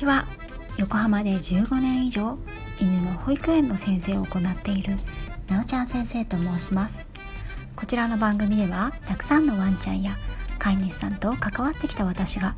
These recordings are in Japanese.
ちは。横浜で15年以上犬の保育園の先生を行っているなおちゃん先生と申します。こちらの番組ではたくさんのワンちゃんや飼い主さんと関わってきた私が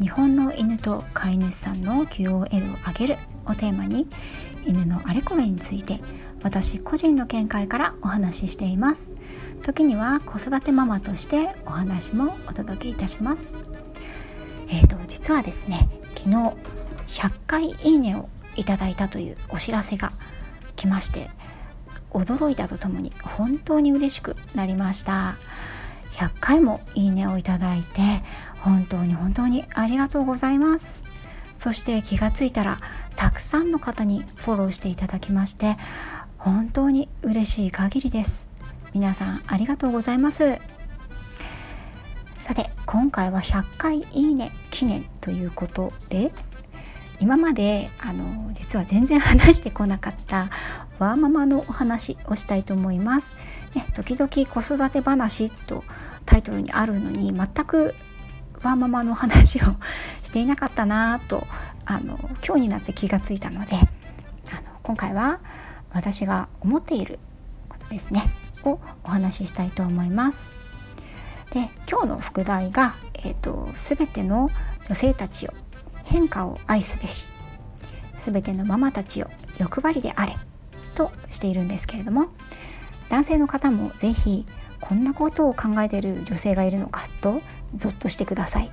日本の犬と飼い主さんの QOL を上げるをテーマに犬のあれこれについて私個人の見解からお話ししています。時には子育てママとしてお話もお届けいたします。えーと、実はですね昨日100回いいねをいただいたというお知らせが来まして驚いたとともに本当に嬉しくなりました。100回もいいねをいただいて本当に本当にありがとうございます。そして気がついたらたくさんの方にフォローしていただきまして本当に嬉しい限りです。皆さんありがとうございます。さて今回は100回いいね記念ということで今まであの実は全然話してこなかったワーママのお話をしたいと思います。ね、時々子育て話とタイトルにあるのに全くワーママの話をしていなかったなとあの今日になって気がついたのであの今回は私が思っていることですねをお話ししたいと思います。で今日の副題が、えーと「すべての女性たちよ変化を愛すべし」「すべてのママたちよ欲張りであれ」としているんですけれども男性の方も是非こんなことを考えている女性がいるのかとゾッとしてください。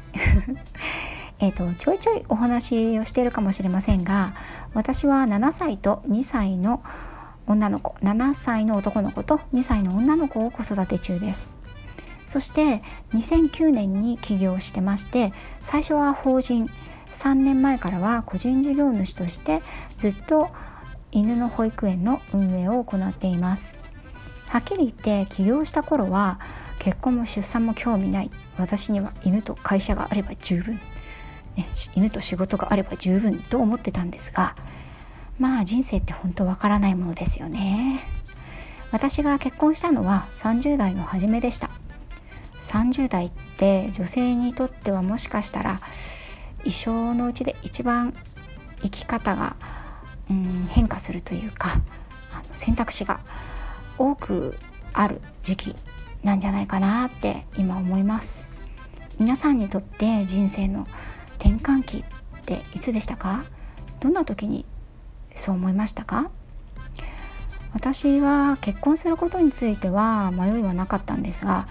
えとちょいちょいお話をしているかもしれませんが私は7歳と2歳の女の子7歳の男の子と2歳の女の子を子育て中です。そして2009年に起業してまして最初は法人。3年前からは個人事業主としてずっと犬の保育園の運営を行っています。はっきり言って起業した頃は結婚も出産も興味ない。私には犬と会社があれば十分、ね、犬と仕事があれば十分と思ってたんですがまあ人生って本当わからないものですよね。私が結婚したのは30代の初めでした。30代って女性にとってはもしかしたら一生のうちで一番生き方が、うん、変化するというかあの選択肢が多くある時期なんじゃないかなって今思います。皆さんにとって人生の転換期っていつでしたか？どんな時にそう思いましたか？私は結婚することについては迷いはなかったんですが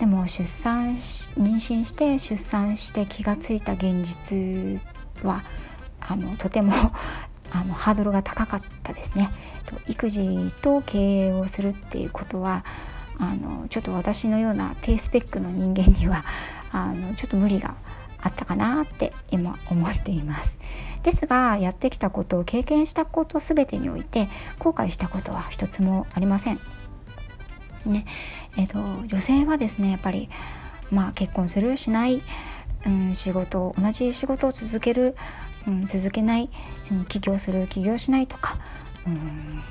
でも出産し妊娠して出産して気がついた現実はあのとても あのハードルが高かったですね。育児と経営をするっていうことはあのちょっと私のような低スペックの人間には あのちょっと無理があったかなって今思っています。ですがやってきたことを経験したこと全てにおいて後悔したことは一つもありません。ねえーと、女性はですねやっぱり、まあ、結婚するしない、うん、仕事同じ仕事を続ける、うん、続けない、うん、起業する起業しないとか、うん、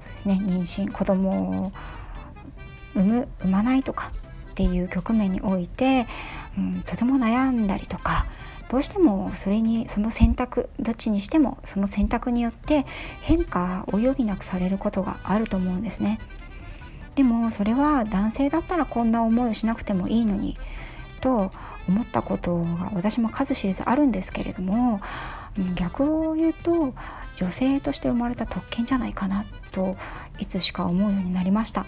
そうですね妊娠子供を産む産まないとかっていう局面において、うん、とても悩んだりとかどうしてもそれにその選択どっちにしてもその選択によって変化を余儀なくされることがあると思うんですね。でもそれは男性だったらこんな思いをしなくてもいいのにと思ったことが私も数知れずあるんですけれども逆を言うと女性として生まれた特権じゃないかなといつしか思うようになりました。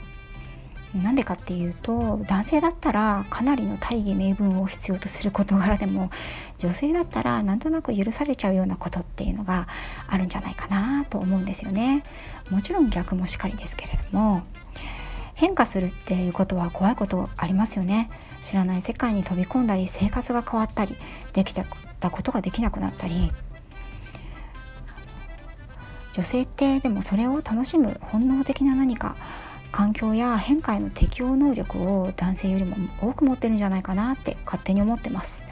なんでかっていうと男性だったらかなりの大義名分を必要とする事柄でも女性だったらなんとなく許されちゃうようなことっていうのがあるんじゃないかなと思うんですよね。もちろん逆もしかりですけれども変化するっていうことは怖いことありますよね。知らない世界に飛び込んだり生活が変わったりできたことができなくなったり。女性ってでもそれを楽しむ本能的な何か環境や変化への適応能力を男性よりも多く持ってるんじゃないかなって勝手に思ってます。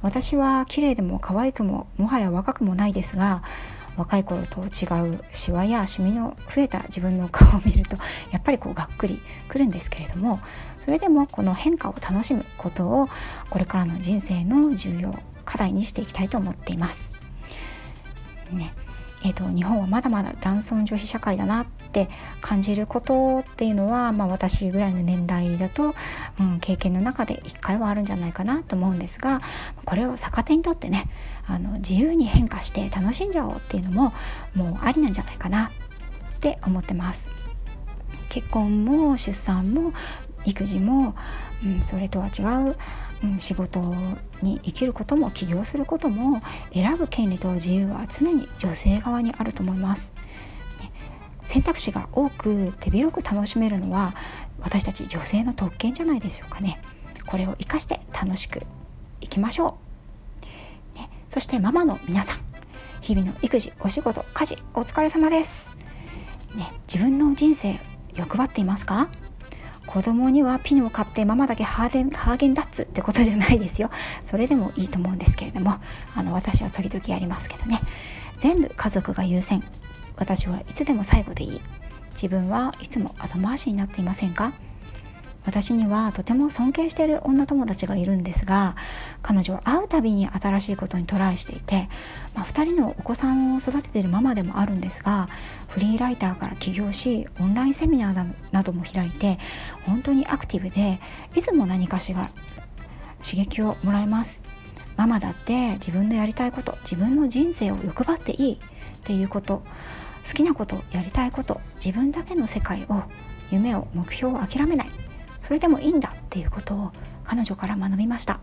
私は綺麗でも可愛くももはや若くもないですが若い頃と違うシワやシミの増えた自分の顔を見るとやっぱりこうがっくりくるんですけれどもそれでもこの変化を楽しむことをこれからの人生の重要課題にしていきたいと思っています。ねえーと、日本はまだまだ男尊女卑社会だなっって感じることっていうのは、まあ、私ぐらいの年代だと、うん、経験の中で一回はあるんじゃないかなと思うんですがこれを逆手にとってねあの自由に変化して楽しんじゃおうっていうのももうありなんじゃないかなって思ってます。結婚も出産も育児も、うん、それとは違ううん、仕事に生きることも起業することも選ぶ権利と自由は常に女性側にあると思います。選択肢が多く手広く楽しめるのは私たち女性の特権じゃないでしょうかね。これを生かして楽しくいきましょう。ね、そしてママの皆さん。日々の育児お仕事家事お疲れ様です。ね、自分の人生欲張っていますか？子供にはピノを買ってママだけハーゲンハーゲンダッツってことじゃないですよ。それでもいいと思うんですけれども。あの私は時々やりますけどね。全部家族が優先。私はいつでも最後でいい。自分はいつも後回しになっていませんか？私にはとても尊敬している女友達がいるんですが彼女は会うたびに新しいことにトライしていて、まあ、2人のお子さんを育てているママでもあるんですがフリーライターから起業しオンラインセミナーなども開いて本当にアクティブでいつも何かしら刺激をもらえます。ママだって自分のやりたいこと自分の人生を欲張っていいっていうこと好きなことやりたいこと自分だけの世界を夢を目標を諦めないそれでもいいんだっていうことを彼女から学びました。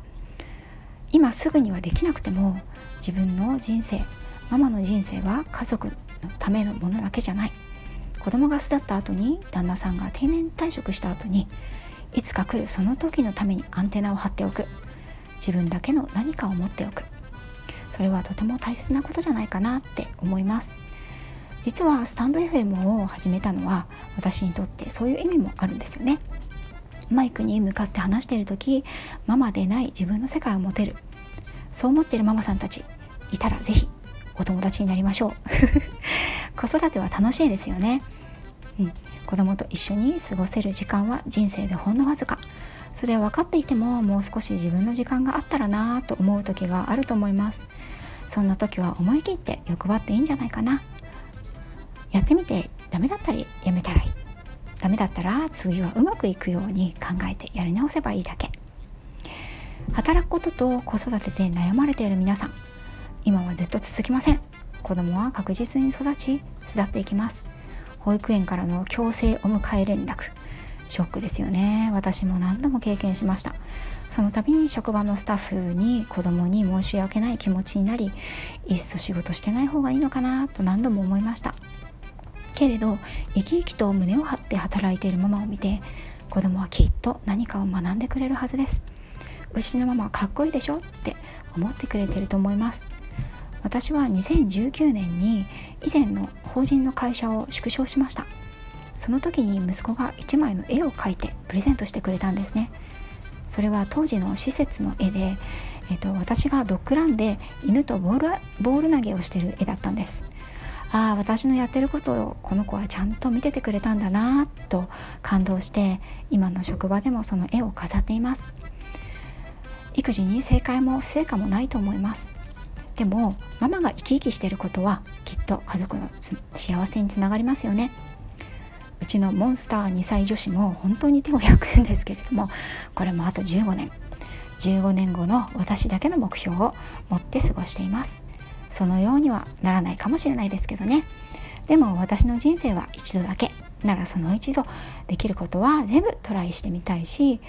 今すぐにはできなくても自分の人生ママの人生は家族のためのものだけじゃない。子供が巣立った後に旦那さんが定年退職した後にいつか来るその時のためにアンテナを張っておく。自分だけの何かを持っておく。それはとても大切なことじゃないかなって思います。実はスタンド FM を始めたのは私にとってそういう意味もあるんですよね。マイクに向かって話している時ママでない自分の世界を持てる。そう思っているママさんたちいたら是非お友達になりましょう。子育ては楽しいですよね、うん、子供と一緒に過ごせる時間は人生でほんのわずか。それは分かっていてももう少し自分の時間があったらなぁと思う時があると思います。そんな時は思い切って欲張っていいんじゃないかな。やってみてダメだったりやめたらいい。ダメだったら次はうまくいくように考えてやり直せばいいだけ。働くことと子育てで悩まれている皆さん。今はずっと続きません。子供は確実に育ち巣立っていきます。保育園からの強制お迎え連絡。ショックですよね。私も何度も経験しました。その度に職場のスタッフに子供に申し訳ない気持ちになりいっそ仕事してない方がいいのかなと何度も思いました。けれど生き生きと胸を張って働いているママを見て子供はきっと何かを学んでくれるはずです。うちのママはかっこいいでしょって思ってくれてると思います。私は2019年に以前の法人の会社を縮小しました。その時に息子が1枚の絵を描いてプレゼントしてくれたんですね。それは当時の施設の絵で、えーと、私がドッグランで犬とボールボール投げをしてる絵だったんです。ああ私のやってることをこの子はちゃんと見ててくれたんだなと感動して今の職場でもその絵を飾っています。育児に正解も不正解もないと思います。でもママが生き生きしてることはきっと家族の幸せにつながりますよね。うちのモンスター2歳女子も本当に手を焼くんですけれどもこれもあと15年。15年後の私だけの目標を持って過ごしています。そのようにはならないかもしれないですけどね。でも私の人生は一度だけ。ならその一度できることは全部トライしてみたいし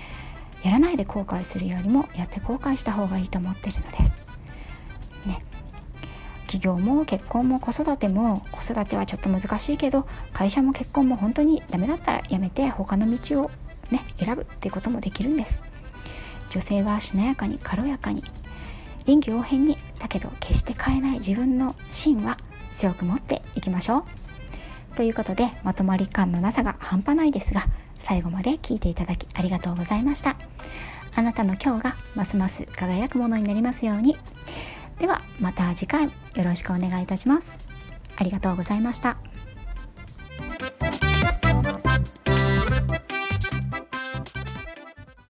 やらないで後悔するよりもやって後悔した方がいいと思ってるのです。起業も結婚も子育ても子育てはちょっと難しいけど会社も結婚も本当にダメだったらやめて他の道をね選ぶっていうこともできるんです。女性はしなやかに軽やかに臨機応変にだけど決して変えない自分の芯は強く持っていきましょう。ということでまとまり感のなさが半端ないですが最後まで聞いていただきありがとうございました。あなたの今日がますます輝くものになりますように。ではまた次回よろしくお願いいたします。ありがとうございました。